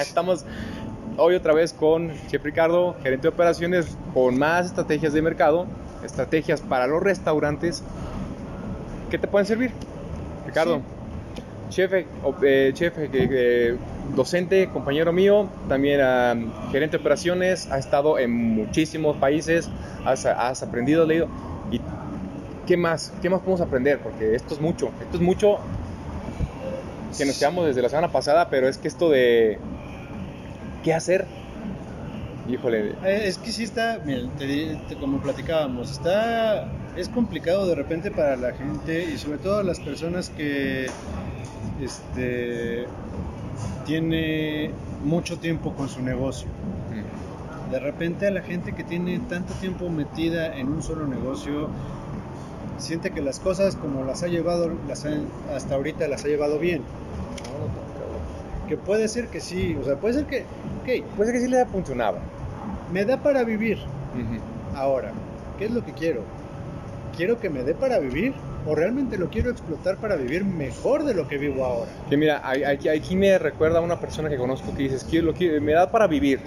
Estamos hoy otra vez con Chef Ricardo, gerente de operaciones, con más estrategias de mercado, estrategias para los restaurantes. ¿Qué te pueden servir? Ricardo, chef, eh, eh, chef eh, docente, compañero mío, también ah, gerente de operaciones, ha estado en muchísimos países, has, has aprendido, leído. ¿Y qué más? ¿Qué más podemos aprender? Porque esto es mucho, esto es mucho que nos quedamos desde la semana pasada, pero es que esto de qué hacer, híjole, Eh, Es que sí está, mira, te di- te- como platicábamos, está, es complicado de repente para la gente y sobre todo las personas que este, tiene mucho tiempo con su negocio. De repente a la gente que tiene tanto tiempo metida en un solo negocio, siente que las cosas como las ha llevado, las ha- hasta ahorita las ha llevado bien. Que puede ser que sí, o sea, puede ser que, ok, Pues es que sí le funcionaba. me da para vivir. Ahora, ¿qué es lo que quiero? ¿Quiero que me dé para vivir o realmente lo quiero explotar para vivir mejor de lo que vivo ahora? Que mira, aquí, aquí me recuerda a una persona que conozco que dices, lo quiero- me da para vivir,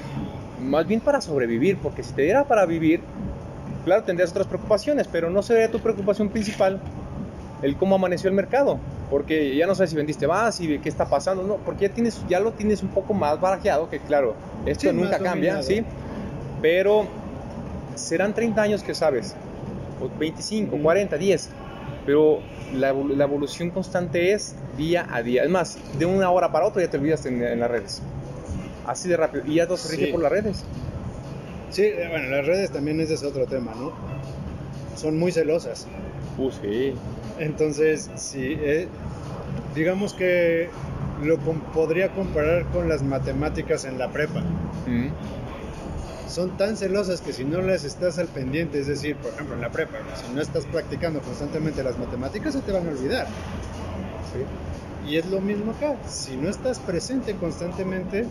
más bien para sobrevivir, porque si te diera para vivir, claro, tendrías otras preocupaciones, pero no sería tu preocupación principal el cómo amaneció el mercado, porque ya no sabes si vendiste más y qué está pasando, no, porque ya, tienes, ya lo tienes un poco más barajeado, que claro, esto Sí, nunca cambia, dominado. ¿sí? Pero serán 30 años que sabes, o 25, Ujú. 40, 10, pero la, la evolución constante es día a día. Es más, de una hora para otra ya te olvidas en, en las redes. Así de rápido. Y ya todo se rige Sí. por las redes. Sí, eh, bueno, las redes también ese es otro tema, ¿no? Son muy celosas. Uh, sí. Entonces, sí, eh, digamos que lo com- podría comparar con las matemáticas en la prepa. Mm. Son tan celosas que si no las estás al pendiente, es decir, por ejemplo en la prepa, si no estás practicando constantemente las matemáticas, se te van a olvidar. Sí. Y es lo mismo acá. Si no estás presente constantemente,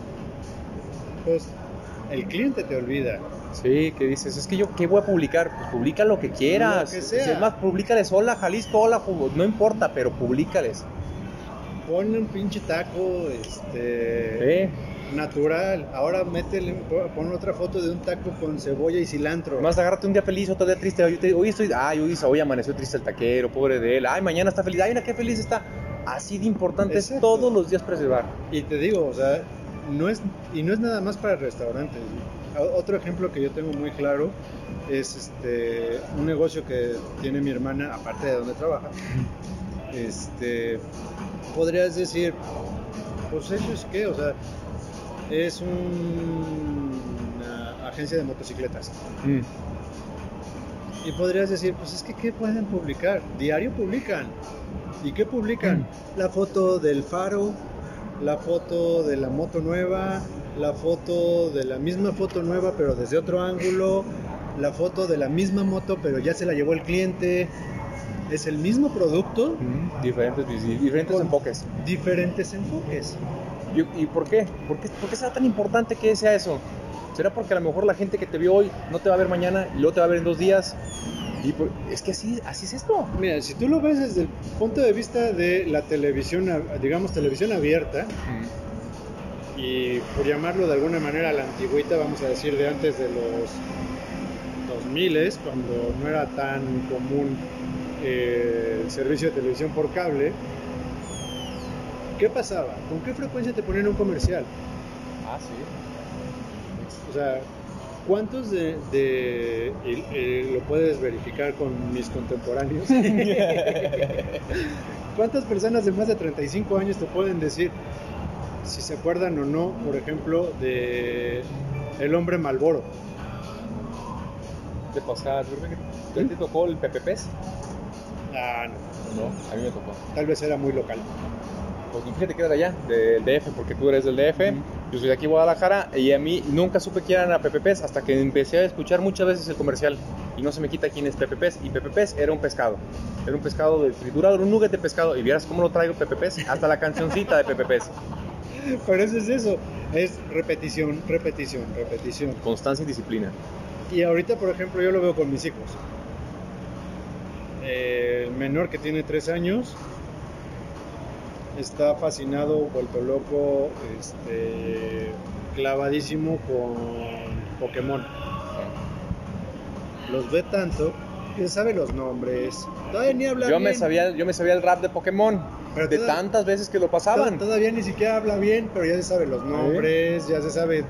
pues el cliente te olvida. Sí, que dices, es que yo, ¿qué voy a publicar? Pues publica lo que quieras. Lo que sea. Si Es más, públicales, hola Jalisco, hola, Ju- no importa, pero públicales. Pon un pinche taco, este, Sí. natural. Ahora métele, pon otra foto de un taco con cebolla y cilantro. Más agárrate un día feliz, otro día triste. Hoy, te- hoy estoy, ay, hoy, hoy amaneció triste el taquero, pobre de él. Ay, mañana está feliz. Ay, mira qué feliz está. Así de importante es todos los días preservar. Y te digo, o sea, no es, y no es nada más para restaurantes. Otro ejemplo que yo tengo muy claro es este, un negocio que tiene mi hermana, aparte de donde trabaja. Este, podrías decir, pues eso es qué, o sea, es un- una agencia de motocicletas. Mm. Y podrías decir, pues es que ¿qué pueden publicar? Diario publican. ¿Y qué publican? La foto del faro, la foto de la moto nueva, la foto de la misma foto nueva pero desde otro ángulo, la foto de la misma moto pero ya se la llevó el cliente. Es el mismo producto, Mm, Diferentes, diferentes Con- enfoques. diferentes enfoques. ¿Y, y por qué? ¿Por qué? ¿Por qué será tan importante que sea eso? ¿Será porque a lo mejor la gente que te vio hoy no te va a ver mañana y luego te va a ver en dos días? Y por- es que así, así es esto. Mira, si tú lo ves desde el punto de vista de la televisión, digamos televisión abierta, y por llamarlo de alguna manera la antigüita, vamos a decir de antes de los 2000, cuando no era tan común eh, el servicio de televisión por cable, ¿qué pasaba? ¿Con qué frecuencia te ponían un comercial? Ah, sí. O sea, ¿cuántos de, de- y- y lo puedes verificar con mis contemporáneos? ¿Cuántas personas de más de 35 años te pueden decir si se acuerdan o no, por ejemplo, de El hombre Malboro? ¿Qué pasa? ¿Te, te tocó el PPPs? Ah, no, No, a mí me tocó. tal vez era muy local. Pues fíjate que era de allá, del DF, porque tú eres del DF, Ujú. yo soy de aquí Guadalajara, y a mí nunca supe que eran a PPPs hasta que empecé a escuchar muchas veces el comercial, y no se me quita quién es PPPs, y PPPs era un pescado, era un pescado de triturado, era un nugget de pescado, y vieras cómo lo traigo PPPs, hasta la cancioncita de PPPs, Por eso es eso, es repetición, repetición, repetición. constancia y disciplina. Y ahorita, por ejemplo, yo lo veo con mis hijos. El menor que tiene 3 años está fascinado, vuelto loco, este, clavadísimo con Pokémon. Los ve tanto que sabe los nombres. Todavía ni habla Yo bien. me sabía, yo me sabía el rap de Pokémon. Pero de toda- tantas veces que lo pasaban. Todavía ni siquiera habla bien, pero ya se sabe los nombres, ya se sabe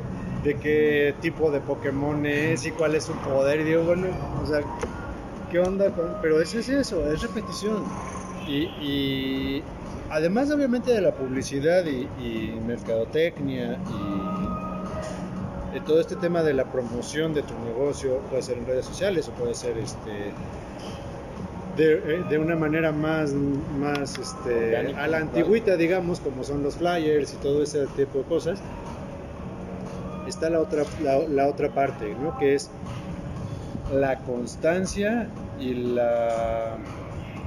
de qué tipo de Pokémon es y cuál es su poder. Y digo, bueno, o sea, ¿qué onda? Pero eso es eso, es repetición. Y, y además, obviamente, de la publicidad y, y mercadotecnia y, y todo este tema de la promoción de tu negocio, puede ser en redes sociales o puede ser este. De, eh, de una manera más, más este, a la antigüita, digamos, como son los flyers y todo ese tipo de cosas, está la otra, la, la otra parte, ¿no? Que es la constancia y la,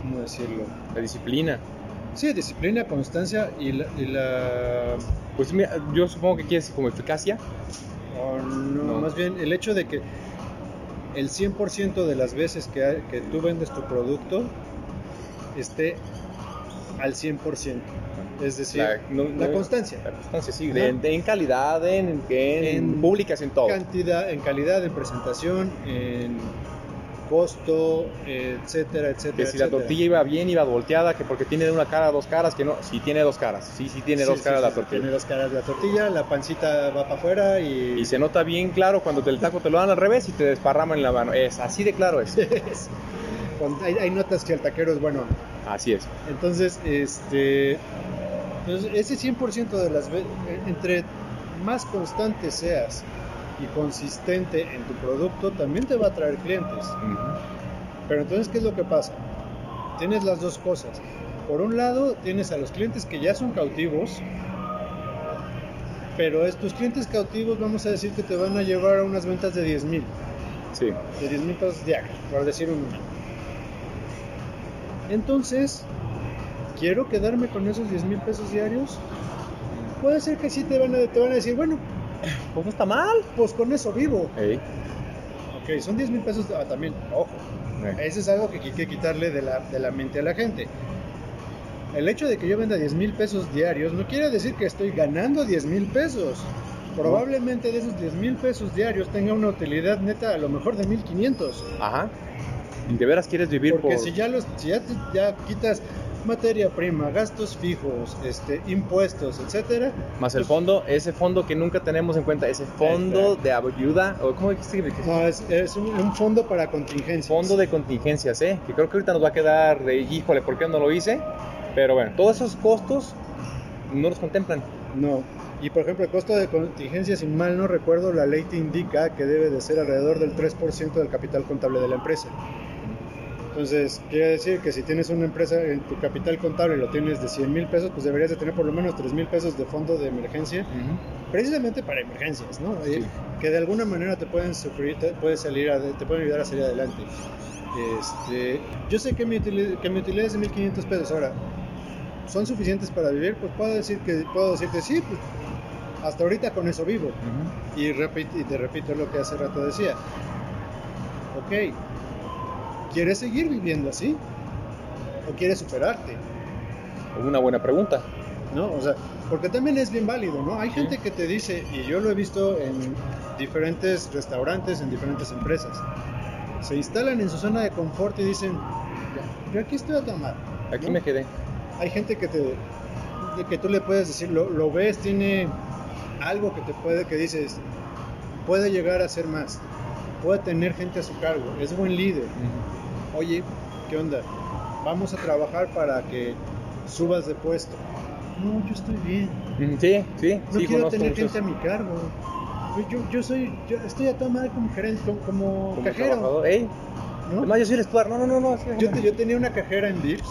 ¿cómo decirlo? La disciplina. Sí, disciplina, constancia y la, y la Pues mira, yo supongo que quieres como eficacia. o no, No. más bien el hecho de que el 100% de las veces que, que tú vendes tu producto esté al 100%. Es decir, La- no- la no- constancia. La constancia, sí. Ajá. de- de- en calidad, en, en, En públicas, en todo. Cantidad, en calidad, en presentación, en costo, etcétera, etcétera. Que si la tortilla iba bien, iba volteada, que porque tiene una cara, dos caras, que no. Sí tiene dos caras. Sí, sí tiene Sí, dos sí, caras la tortilla. Tiene dos caras la tortilla, la pancita va para afuera y... Y se nota bien claro cuando te- el taco te lo dan al revés y te desparraman en la mano. Es así de claro es. Hay, hay notas que el taquero es bueno. Así es. Entonces, este, pues, ese 100% de las veces, entre más constante seas y consistente en tu producto, también te va a traer clientes. Pero entonces, ¿qué es lo que pasa? Tienes las dos cosas. Por un lado, tienes a los clientes que ya son cautivos, pero estos clientes cautivos, vamos a decir que te van a llevar a unas ventas de 10 mil, Sí. de 10 mil pesos diarios, por decir un número. Entonces, ¿quiero quedarme con esos 10 mil pesos diarios? Puede ser que sí te van, a, te van a decir, bueno, Pues no está mal. pues con eso vivo. Ey. Ok, son 10 mil pesos ah, también, ojo. Ey. Eso es algo que hay que quitarle de la, de la mente a la gente. El hecho de que yo venda 10 mil pesos diarios no quiere decir que estoy ganando 10 mil pesos. Probablemente de esos 10 mil pesos diarios tenga una utilidad neta a lo mejor de 1500. Ajá. ¿Y de veras quieres vivir Porque por.? si ya los si ya, ya quitas materia prima, gastos fijos, este, impuestos, etcétera, Más el fondo, ese fondo que nunca tenemos en cuenta, ese fondo de ayuda, o ¿cómo que- no, es, es un, un fondo para contingencias. Fondo de contingencias, ¿eh? Que creo que ahorita nos va a quedar de, híjole, ¿por qué no lo hice? Pero bueno, todos esos costos no los contemplan. No. Y por ejemplo, el costo de contingencia, si mal no recuerdo, la ley te indica que debe de ser alrededor del 3% del capital contable de la empresa. Entonces, quiere decir que si tienes una empresa en tu capital contable y lo tienes de 100 mil pesos, pues deberías de tener por lo menos 3 mil pesos de fondo de emergencia, precisamente para emergencias, ¿no? Sí. Que de alguna manera te pueden sufrir, te, puedes salir, ade- te pueden ayudar a salir adelante. Este, yo sé que mi, utili- que mi utilidad es de 1500 pesos ahora. ¿Son suficientes para vivir? Pues puedo decir que puedo decirte sí, pues hasta ahorita con eso vivo. Y, repito, y te repito lo que hace rato decía. Ok, ¿quieres seguir viviendo así? ¿O quieres superarte? Una buena pregunta. ¿No? O sea, porque también es bien válido, ¿no? Hay gente que te dice, y yo lo he visto en diferentes restaurantes, en diferentes empresas, se instalan en su zona de confort y dicen, yo aquí estoy a tomar. Aquí ¿no? me quedé. hay gente que te que tú le puedes decir lo, lo ves tiene algo que te puede que dices puede llegar a ser más puede tener gente a su cargo es buen líder oye qué onda vamos a trabajar para que subas de puesto no yo estoy bien Sí, sí, no sí, quiero tener muchos. gente a mi cargo yo, yo, yo soy yo estoy a tomar como gerente como, como cajero ¿no? además yo soy el Stuart. No, no, no, no. sí, Yo, te- yo tenía una cajera en Vips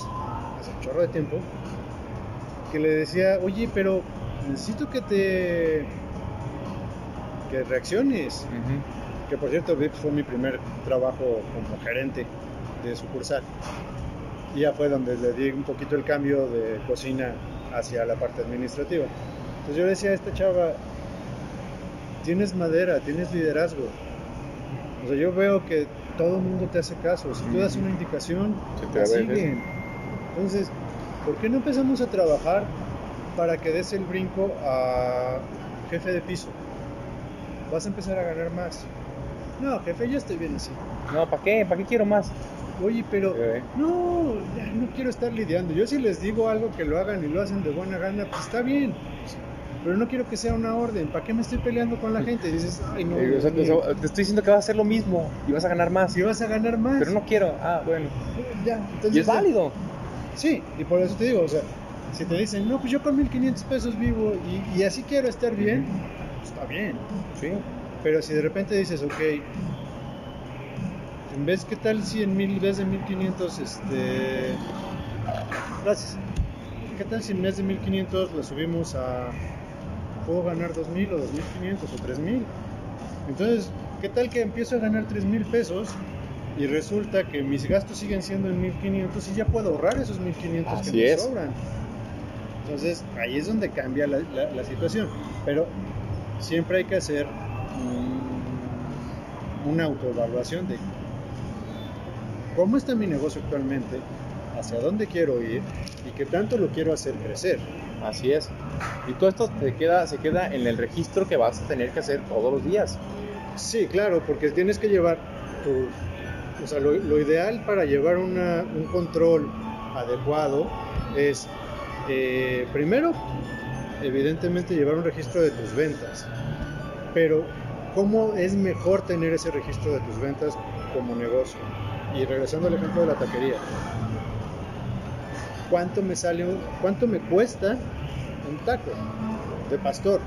hace un chorro de tiempo que le decía, oye, pero necesito que te que reacciones. Que por cierto, Vips fue mi primer trabajo como gerente de sucursal. Y ya fue donde le di un poquito el cambio de cocina hacia la parte administrativa. Entonces yo le decía a esta chava, tienes madera, tienes liderazgo. O sea, yo veo que todo el mundo te hace caso. Si tú das una indicación, Se te la siguen. Entonces, ¿por qué no empezamos a trabajar para que des el brinco a jefe de piso. Vas a empezar a ganar más. No, jefe, ya estoy bien así. No, ¿para qué? ¿Para qué quiero más? Oye, pero Eh. no, ya no quiero estar lidiando. Yo si les digo algo que lo hagan y lo hacen de buena gana, pues está bien. Pero no quiero que sea una orden. ¿Para qué me estoy peleando con la gente? Y dices, ay, no. Eh, o sea, Dios te, estoy diciendo que vas a hacer lo mismo y vas a ganar más. si vas a ganar más. Pero no quiero. Ah, bueno. Ya, entonces Y es válido. Sí, y por eso te digo, o sea, si te dicen, no, pues yo con 1500 pesos vivo y, y así quiero estar bien, pues está bien. Sí. Pero si de repente dices, ok, en vez, ¿qué tal si en mil, vez de 1500, este. Gracias. ¿Qué tal si en vez de 1500 lo subimos a. Puedo ganar 2000 o 2500 o 3000? Entonces, ¿qué tal que empiezo a ganar 3000 pesos y resulta que mis gastos siguen siendo en 1500 y ya puedo ahorrar esos 1500 Así que me es. sobran? Entonces, ahí es donde cambia la, la- la situación. Pero siempre hay que hacer una autoevaluación de cómo está mi negocio actualmente, hacia dónde quiero ir y qué tanto lo quiero hacer crecer. Así es. Y todo esto te queda, se queda en el registro que vas a tener que hacer todos los días. Sí, claro, porque tienes que llevar tu... O sea, lo, lo ideal para llevar una- un control adecuado es, eh, primero, evidentemente llevar un registro de tus ventas. Pero, ¿cómo es mejor tener ese registro de tus ventas como negocio? Y regresando al ejemplo de la taquería. ¿Cuánto me sale, cuánto me cuesta un taco de pastor?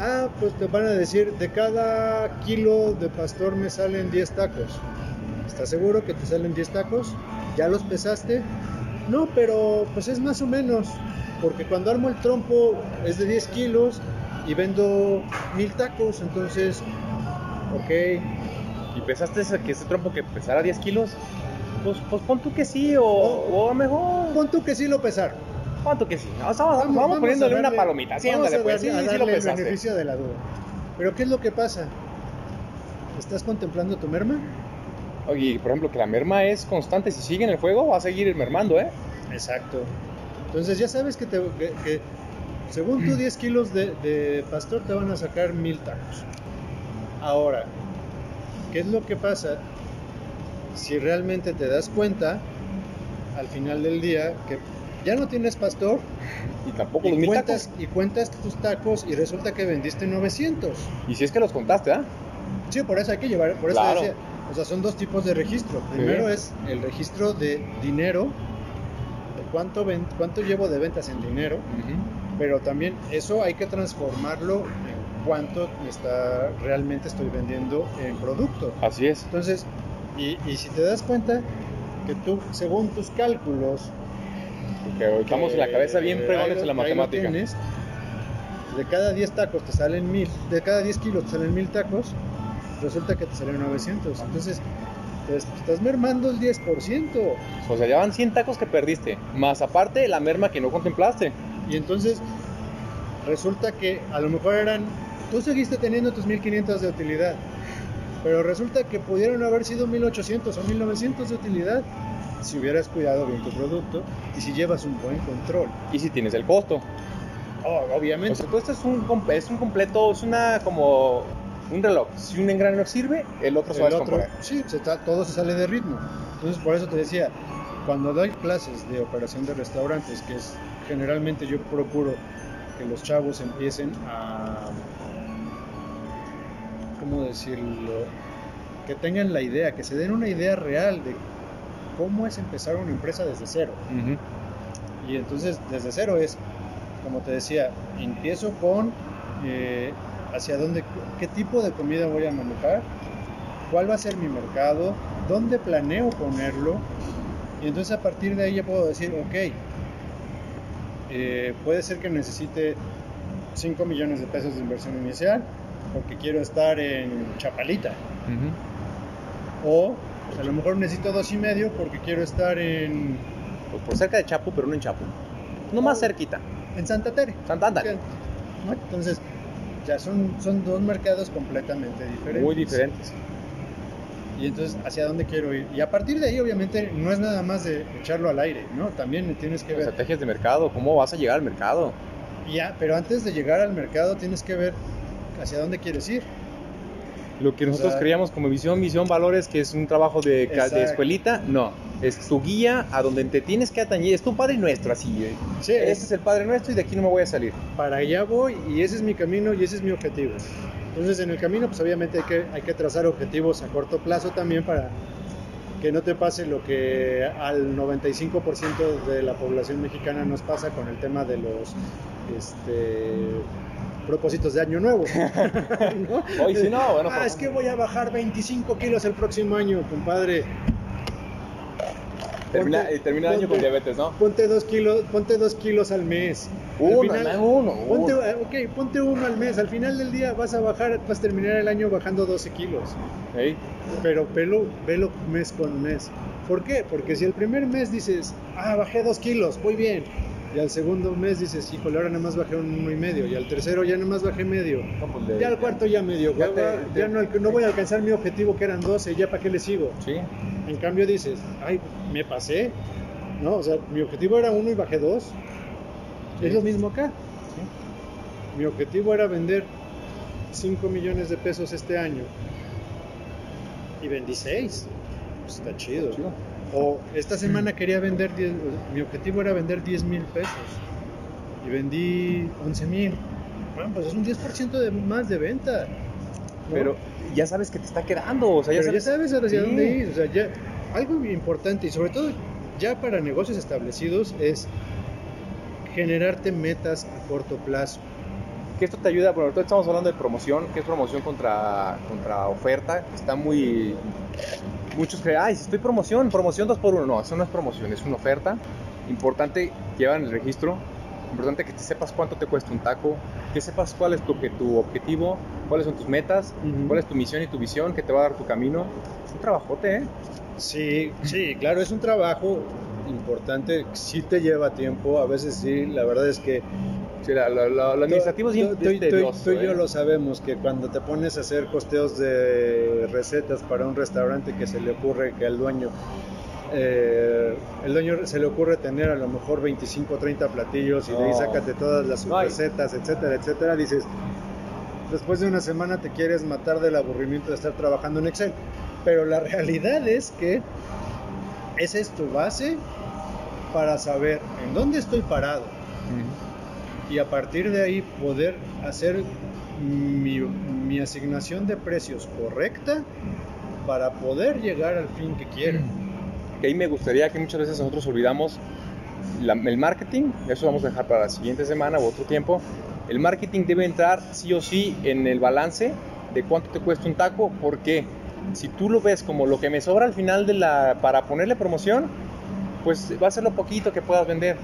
Ah, pues te van a decir, de cada kilo de pastor me salen 10 tacos. ¿Estás seguro que te salen 10 tacos? ¿Ya los pesaste? No, pero pues es más o menos, porque cuando armo el trompo es de 10 kilos y vendo mil tacos, entonces, ok, ¿Y pensaste ese- que ese trompo que pesara 10 kilos? Pues, pues pon tú que sí, o, o mejor. pon tú que sí lo pesaron. Pon tú que sí. Vamos, vamos, vamos poniéndole una palomita. Sí, vamos ándale, a pues. Sí, sí lo el beneficio de la duda. Pero ¿qué es lo que pasa? ¿Estás contemplando tu merma? Oye, por ejemplo, que la merma es constante. Si sigue en el fuego, va a seguir mermando, ¿eh? Exacto. Entonces ya sabes que, te- que- que según tú 10 kilos de, de pastor te van a sacar mil tacos. Ahora, ¿qué es lo que pasa si realmente te das cuenta al final del día que ya no tienes pastor Y tampoco los y mil cuentas, tacos. y cuentas tus tacos y resulta que vendiste 900? Y si es que los contaste, ¿ah? Sí, por eso hay que llevar, por eso Claro. decía, o sea, son dos tipos de registro. Primero es el registro de dinero, de cuánto, ven- cuánto llevo de ventas en dinero, pero también eso hay que transformarlo en cuánto me está, realmente estoy vendiendo en producto. Así es. Entonces, y, y si te das cuenta que tú, según tus cálculos, Porque estamos en la cabeza bien fregones en la matemática. tienes, de cada 10 tacos te salen mil, de cada 10 kilos te salen mil tacos, resulta que te salen 900. Entonces, te est- estás mermando el 10%. O sea, ya van 100 tacos que perdiste. Más aparte la merma que no contemplaste. Y entonces, resulta que a lo mejor eran, tú seguiste teniendo tus 1500 de utilidad, pero resulta que pudieron haber sido 1800 o 1900 de utilidad si hubieras cuidado bien tu producto y si llevas un buen control. Y si tienes el costo. Oh, O obviamente. sea, todo esto es un, es un completo, es una como un reloj. Si un engrane no sirve, el otro se va a El otro, descomponer. sí, se está- todo se sale de ritmo. Entonces, por eso te decía, cuando doy clases de operación de restaurantes, que es generalmente yo procuro que los chavos empiecen a, ¿cómo decirlo? Que tengan la idea, que se den una idea real de cómo es empezar una empresa desde cero. Y entonces, desde cero es, como te decía, empiezo con eh, hacia dónde, qué tipo de comida voy a manejar, cuál va a ser mi mercado, dónde planeo ponerlo. Y entonces a partir de ahí ya puedo decir, ok, eh, puede ser que necesite 5 millones de pesos de inversión inicial porque quiero estar en Chapalita. O a lo mejor necesito dos y medio porque quiero estar en, Pues por cerca de Chapo, pero no en Chapo. No más cerquita. en Santa Tere. Santander. ¿no? Entonces, ya son, son dos mercados completamente diferentes. Muy diferentes. y entonces hacia dónde quiero ir. Y a partir de ahí, obviamente, no es nada más de echarlo al aire, ¿no? También tienes que ver. Estrategias de mercado, ¿cómo vas a llegar al mercado? Ya, pero antes de llegar al mercado tienes que ver hacia dónde quieres ir. Lo que nosotros sea- creíamos como visión, misión, valores, que es un trabajo de, de escuelita, no. Es tu guía a donde te tienes que atañir. Es tu padre nuestro, así. eh. Sí, Ese es- es el padre nuestro y de aquí no me voy a salir. Para allá voy y ese es mi camino y ese es mi objetivo. Entonces en el camino pues obviamente hay que, hay que trazar objetivos a corto plazo también para que no te pase lo que al 95% de la población mexicana nos pasa con el tema de los este, propósitos de año nuevo. ¿no? Hoy sí no, bueno, Ah, por- es que voy a bajar 25 kilos el próximo año, compadre. Termina, Ponte- eh, termina el año con ponte- diabetes, ¿no? Ponte dos kilos, ponte dos kilos al mes. Al Uno, final- hermano, uno, Ponte, uno. eh, ok, ponte uno al mes. Al final del día vas a bajar, vas a terminar el año bajando 12 kilos. Ey, Pero velo, velo mes con mes. ¿Por qué? Porque si el primer mes dices, ah, bajé dos kilos, muy bien. Y al segundo mes dices, híjole, ahora nada más bajé un uno y medio. Y al tercero ya nada más bajé medio. pues, Ya al cuarto ya medio. Ya te- no, voy a alcanzar mi objetivo que eran 12, ya para qué le sigo. Sí. En cambio dices, ay, me pasé, ¿no? O sea, mi objetivo era uno y bajé dos. Sí. Es lo mismo acá. Mi objetivo era vender 5 millones de pesos este año. Y vendí 6. Pues está chido. Chido. O esta semana quería vender 10, mi objetivo era vender 10 mil pesos. Y vendí 11 mil. Bueno, pues es un 10% de más de venta. ¿no? Pero ya sabes que te está quedando, o sea, ya Pero ya sabes. sabes hacia Sí. dónde ir. O sea, ya, algo importante y sobre todo ya para negocios establecidos es generarte metas a corto plazo. Que esto te ayuda, bueno, ahorita estamos hablando de promoción, que es promoción contra, contra oferta, está muy... Muchos creen, ay, si estoy promoción, promoción 2 por 1 No, eso no es promoción, es una oferta. Importante llevar en el registro, importante que te sepas cuánto te cuesta un taco, que sepas cuál es tu, tu objetivo, cuáles son tus metas, cuál es tu misión y tu visión que te va a dar tu camino. Es un trabajote, ¿eh? Sí, sí, claro, es un trabajo importante, sí te lleva tiempo, a veces sí, la verdad es que Sí, la- la- es bien Tú- tú- tú- tedioso, tú y yo ¿eh? lo sabemos, que cuando te pones a hacer costeos de recetas para un restaurante que se le ocurre que al dueño, eh, el dueño se le ocurre tener a lo mejor 25 o 30 platillos y de ahí sácate todas las recetas, etcétera, etcétera, dices, después de una semana te quieres matar del aburrimiento de estar trabajando en Excel. Pero la realidad es que esa es tu base para saber en dónde estoy parado y a partir de ahí poder hacer mi, mi asignación de precios correcta para poder llegar al fin que quiero. que ahí me gustaría que muchas veces nosotros olvidamos la- el marketing, eso vamos a dejar para la siguiente semana u otro tiempo. El marketing debe entrar sí o sí en el balance de cuánto te cuesta un taco, porque si tú lo ves como lo que me sobra al final de la para ponerle promoción, pues va a ser lo poquito que puedas vender.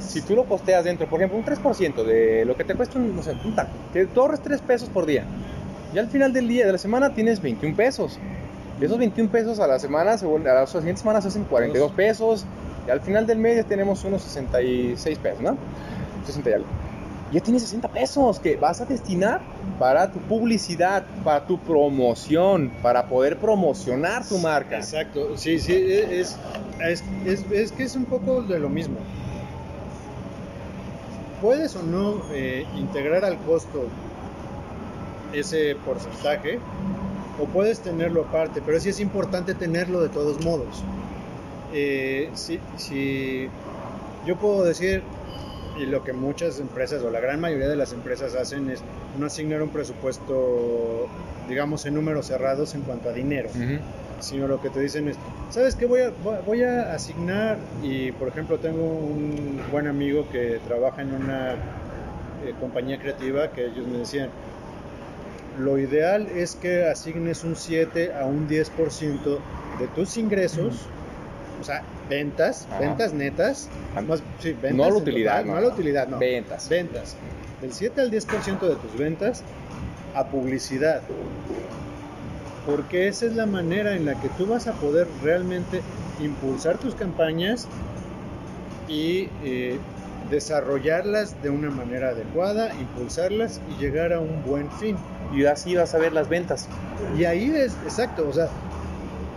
Si tú lo costeas dentro, por ejemplo, un 3% de lo que te cuesta un, no sé, un taco, que ahorres 3 pesos por día. Y al final del día, de la semana, tienes 21 pesos. Y esos 21 pesos a la semana, a las siguientes semanas se hacen 42 pesos. Y al final del mes ya tenemos unos 66 pesos, ¿no? 60 y algo. Ya tienes 60 pesos que vas a destinar para tu publicidad, para tu promoción, para poder promocionar tu marca. Exacto, sí, sí, es, es, es, es que es un poco de lo mismo. Puedes o no eh, integrar al costo ese porcentaje o puedes tenerlo aparte, pero sí es importante tenerlo de todos modos. Eh, si, si yo puedo decir, y lo que muchas empresas o la gran mayoría de las empresas hacen es no asignar un presupuesto, digamos, en números cerrados en cuanto a dinero Ujú. Sino lo que te dicen es, ¿sabes qué? Voy a, voy- a asignar, y por ejemplo tengo un buen amigo que trabaja en una eh, compañía creativa que ellos me decían, lo ideal es que asignes un 7 a un 10% de tus ingresos, o sea, ventas, Ajá. ventas netas, más, sí, ventas no la utilidad, total, no. no la utilidad, no. Ventas. Ventas. Del 7 al 10% de tus ventas a publicidad. Porque esa es la manera en la que tú vas a poder realmente impulsar tus campañas y eh, desarrollarlas de una manera adecuada, impulsarlas y llegar a un buen fin. Y así vas a ver las ventas. Y ahí es, exacto, o sea,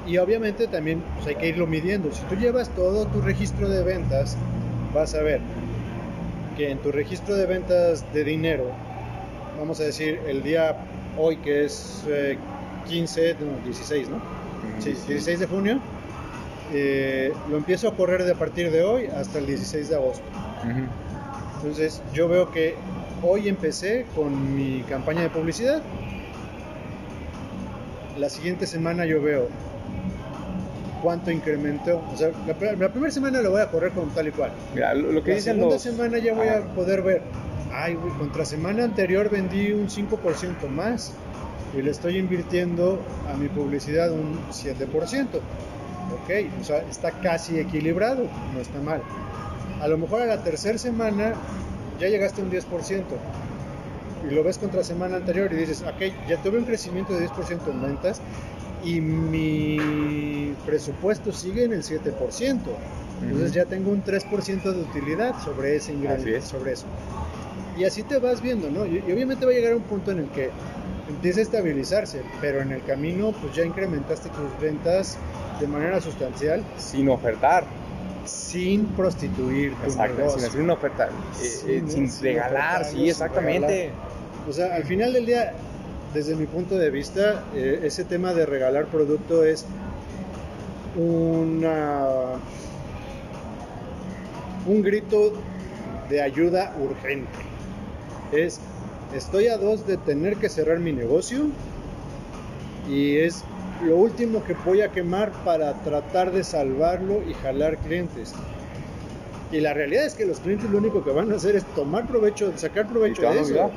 Y obviamente también pues, hay que irlo midiendo. Si tú llevas todo tu registro de ventas, vas a ver que en tu registro de ventas de dinero, vamos a decir el día hoy que es eh, 15, no, 16, ¿no? Sí, 16 de junio, eh, lo empiezo a correr de a partir de hoy hasta el 16 de agosto. Entonces yo veo que hoy empecé con mi campaña de publicidad. La siguiente semana yo veo cuánto incrementó. O sea, la, la primera semana lo voy a correr con tal y cual. Mira, lo, lo que La dicen segunda los... semana ya voy a Ah. poder ver. Ay, güey, contra semana anterior vendí un 5% más y le estoy invirtiendo a mi publicidad un 7%. Ok, o sea, está casi equilibrado, no está mal. A lo mejor a la tercera semana ya llegaste a un 10% y lo ves contra semana anterior y dices, ok, ya tuve un crecimiento de 10% en ventas y mi presupuesto sigue en el 7%. Entonces Ujú. ya tengo un 3% de utilidad sobre ese ingreso, es. sobre eso. Y así te vas viendo, ¿no? Y, y obviamente va a llegar un punto en el que empieza a estabilizarse, pero en el camino pues ya incrementaste tus ventas de manera sustancial Sin ofertar. sin prostituir tu Exacto, sin hacer una oferta. eh, eh, sin Sin regalar, sí, exactamente. regalar. O sea, al final del día, desde mi punto de vista, eh, ese tema de regalar producto es una un grito de ayuda urgente. Es estoy a dos de tener que cerrar mi negocio y es lo último que voy a quemar para tratar de salvarlo y jalar clientes. Y la realidad es que los clientes lo único que van a hacer es tomar provecho, sacar provecho de eso. olvidar.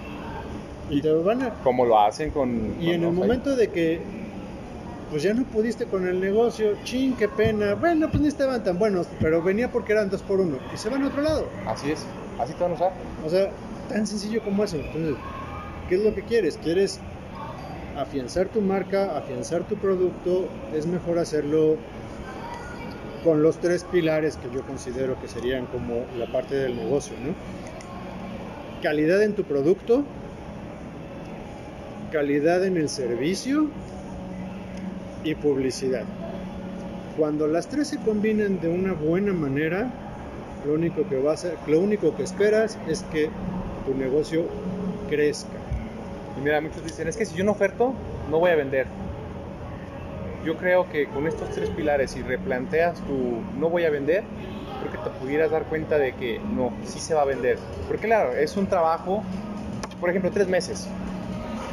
Y te van a Como lo hacen con... y con en el momento de que pues ya no pudiste con el negocio, chin, qué pena. Bueno, pues ni estaban tan buenos, pero venía porque eran dos por uno y se van a otro lado. Así es, así te van a usar. O sea, tan sencillo como eso. Entonces, ¿qué es lo que quieres? ¿Quieres afianzar tu marca, afianzar tu producto? Es mejor hacerlo con los tres pilares que yo considero que serían como la parte del negocio. Calidad en tu producto, calidad en el servicio y publicidad. Cuando las tres se combinan de una buena manera, lo único que a lo único que esperas es que tu negocio crezca. Y mira, muchos dicen, es que si yo no oferto, no voy a vender. Yo creo que con estos tres pilares, si replanteas tu no voy a vender, creo que te pudieras dar cuenta de que no, sí se va a vender. Porque claro, es un trabajo, por ejemplo, tres meses.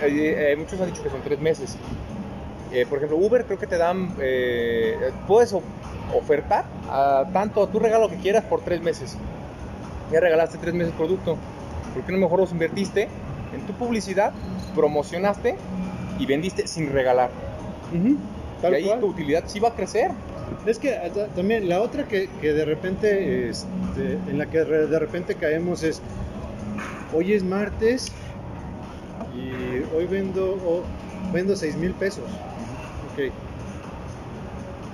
Eh, eh, muchos han dicho que son tres meses. Eh, por ejemplo, Uber creo que te dan, eh, puedes of- ofertar a tanto tu regalo que quieras por tres meses. Ya regalaste tres meses producto. ¿Por qué no mejor los invertiste en tu publicidad, promocionaste y vendiste sin regalar? Tal y ahí cual. tu utilidad sí va a crecer. Es que ta- también la otra que, que de repente, este, en la que de repente caemos es, hoy es martes y hoy vendo, o- vendo 6 mil pesos. Ok.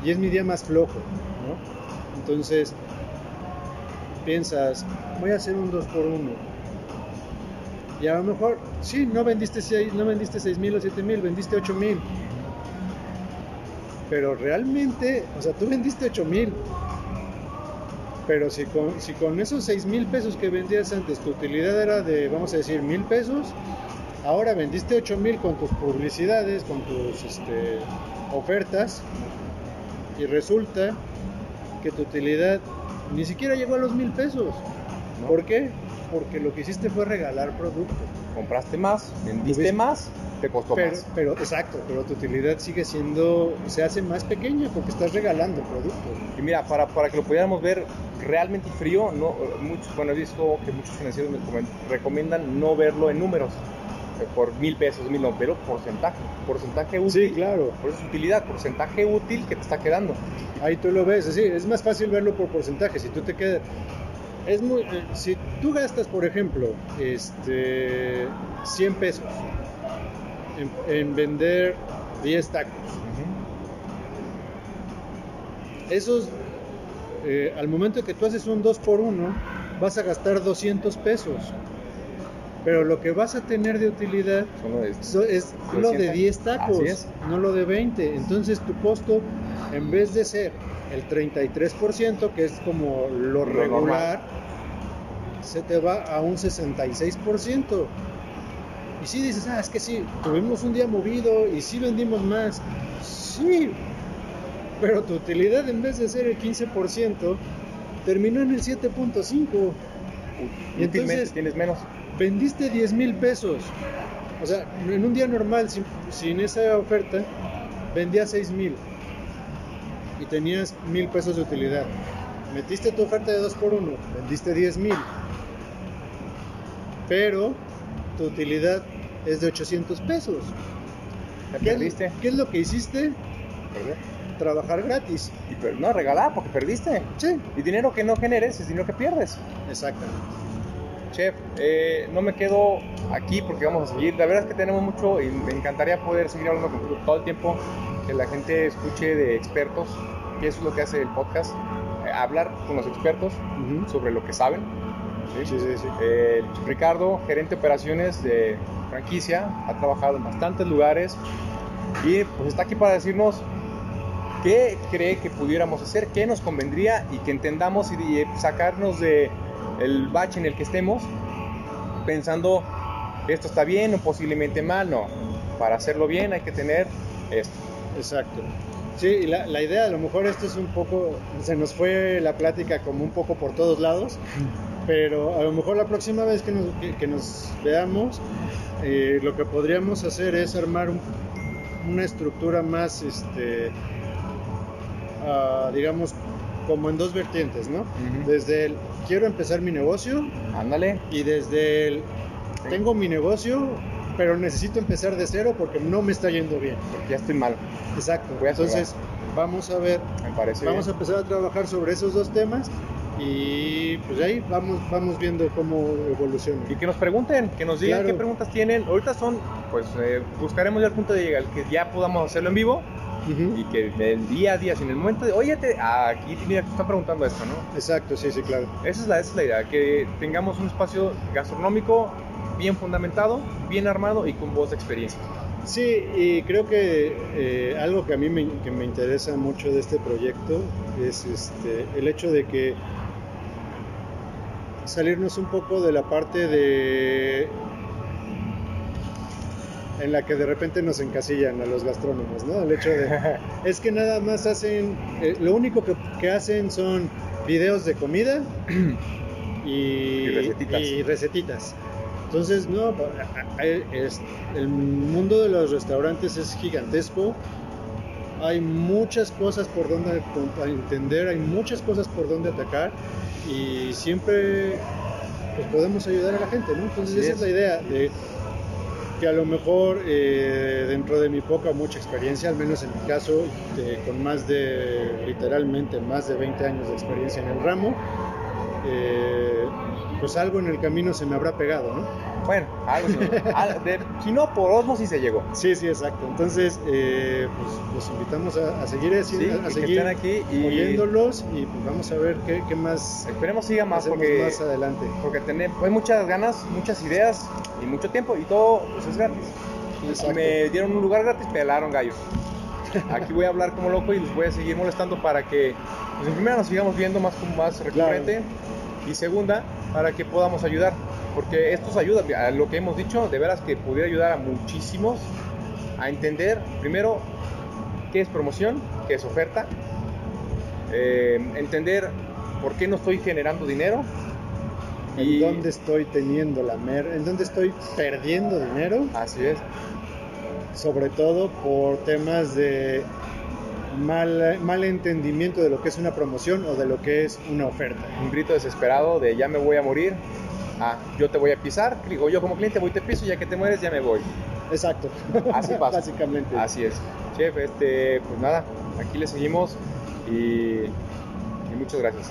Y es mi día más flojo, ¿no? Entonces, piensas, voy a hacer un 2 por 1 Y a lo mejor, sí, no vendiste 6 no vendiste seis mil o 7 mil, vendiste 8 mil. Pero realmente, o sea, tú vendiste 8 mil. Pero si con, si con esos 6 mil pesos que vendías antes, tu utilidad era de, vamos a decir, mil pesos, ahora vendiste 8 mil con tus publicidades, con tus este, ofertas, y resulta que tu utilidad ni siquiera llegó a los mil pesos. ¿no? ¿Por qué? Porque lo que hiciste fue regalar producto. Compraste más, vendiste Tuviste- más, te costó Pero, más. pero, exacto, pero tu utilidad sigue siendo, se hace más pequeña porque estás regalando producto. Y mira, para, para que lo pudiéramos ver realmente frío, no, muchos, bueno, he visto que muchos financieros me recomiendan no verlo en números, por mil pesos, mil no, pero porcentaje, porcentaje útil. Sí, claro. Por eso es utilidad, porcentaje útil que te está quedando. Ahí tú lo ves, así, es más fácil verlo por porcentaje. Si tú te quedas, es muy, eh, si tú gastas, por ejemplo, este, 100 pesos en, en vender 10 tacos, esos, eh, al momento que tú haces un 2 por 1 vas a gastar 200 pesos. Pero lo que vas a tener de utilidad So- es Lo lo de siento. 10 tacos, no lo de 20. Entonces tu costo en vez de ser el 33%, que es como lo Lo regular, se te va a un 66%. Y si dices, ah, es que sí, tuvimos un día movido y sí vendimos más. Sí, pero tu utilidad en vez de ser el 15%, terminó en el 7.5%. Y entonces tienes menos. vendiste 10 mil pesos. O sea, en un día normal, sin, sin esa oferta, vendías 6 mil y tenías mil pesos de utilidad. Metiste tu oferta de 2 por 1 vendiste 10 mil. Pero tu utilidad es de 800 pesos. ¿Qué es, qué es lo que hiciste? Trabajar gratis. Y no, regalar porque perdiste. Sí, Y dinero que no generes es dinero que pierdes. exactamente. Chef, eh, no me quedo aquí porque vamos a seguir. La verdad es que tenemos mucho y me encantaría poder seguir hablando contigo todo el tiempo, que la gente escuche de expertos, que eso es lo que hace el podcast, eh, hablar con los expertos sobre lo que saben. Sí, sí, sí. Eh, Ricardo, gerente de operaciones de franquicia, ha trabajado en bastantes lugares y pues está aquí para decirnos qué cree que pudiéramos hacer, qué nos convendría y que entendamos y, y sacarnos de el bache en el que estemos pensando que esto está bien o posiblemente mal, no. Para hacerlo bien hay que tener esto. Exacto. Sí, y la, la idea, a lo mejor esto es un poco, se nos fue la plática como un poco por todos lados, pero a lo mejor la próxima vez que nos, que, que nos veamos, eh, lo que podríamos hacer es armar un- una estructura más, este, ah, digamos, como en dos vertientes, ¿no? Ujú. Desde el quiero empezar mi negocio Ándale. y desde el Sí. tengo mi negocio, pero necesito empezar de cero porque no me está yendo bien. Porque ya estoy mal, Exacto. A Entonces, vamos a ver, me parece. vamos a bien. empezar a trabajar sobre esos dos temas y pues ahí vamos, vamos viendo cómo evoluciona. Y que nos pregunten, que nos digan Claro. qué preguntas tienen. Ahorita son, pues eh, buscaremos ya el punto de llegar, que ya podamos hacerlo en vivo Ujú. y que el día a día, si en el momento de, oye, te- aquí mira, te están preguntando esto, ¿no? Exacto, sí, sí, claro. Esa es, la, esa es la idea, que tengamos un espacio gastronómico bien fundamentado, bien armado y con voz de experiencia. Sí, y creo que eh, algo que a mí me, que me interesa mucho de este proyecto es este, el hecho de que salirnos un poco de la parte de en la que de repente nos encasillan a los gastrónomos, ¿no? El hecho de es que nada más hacen, eh, lo único que, que hacen son videos de comida y, Y recetitas. y recetitas. Entonces, no, el mundo de los restaurantes es gigantesco. Hay muchas cosas por donde entender, hay muchas cosas por donde atacar y siempre pues, podemos ayudar a la gente, ¿no? Entonces, esa es. es la idea de que a lo mejor eh, dentro de mi poca o mucha experiencia, al menos en mi caso, de- con más de, literalmente, más de 20 años de experiencia en el ramo, eh, pues algo en el camino se me habrá pegado, ¿no? Bueno, algo, sí. Al- de- si no, por osmosis se llegó. Sí, sí, exacto. Entonces, eh, pues los invitamos a, a seguir, así- Sí, a que seguir estén aquí y- oyéndolos y pues vamos a ver qué, qué más Esperemos siga más porque, más adelante. porque tenemos, hay muchas ganas, muchas ideas y mucho tiempo y todo pues, es gratis. Exacto. Me dieron un lugar gratis, pelaron gallo. Aquí voy a hablar como loco y les voy a seguir molestando para que, pues, en primera, nos sigamos viendo más, más recurrente y segunda, para que podamos ayudar. Porque esto nos ayuda, a lo que hemos dicho, de veras que pudiera ayudar a muchísimos a entender, primero, qué es promoción, qué es oferta, eh, entender por qué no estoy generando dinero ¿En dónde estoy teniendo la mer en dónde estoy perdiendo dinero? Así es. Sobre todo por temas de mal, mal entendimiento de lo que es una promoción o de lo que es una oferta. un grito desesperado de ya me voy a morir, ah, yo te voy a pisar, digo yo como cliente voy te piso, ya que te mueres ya me voy. Exacto. Así pasa. Básicamente. Así es. Chef, este, pues nada, aquí le seguimos y, y muchas gracias.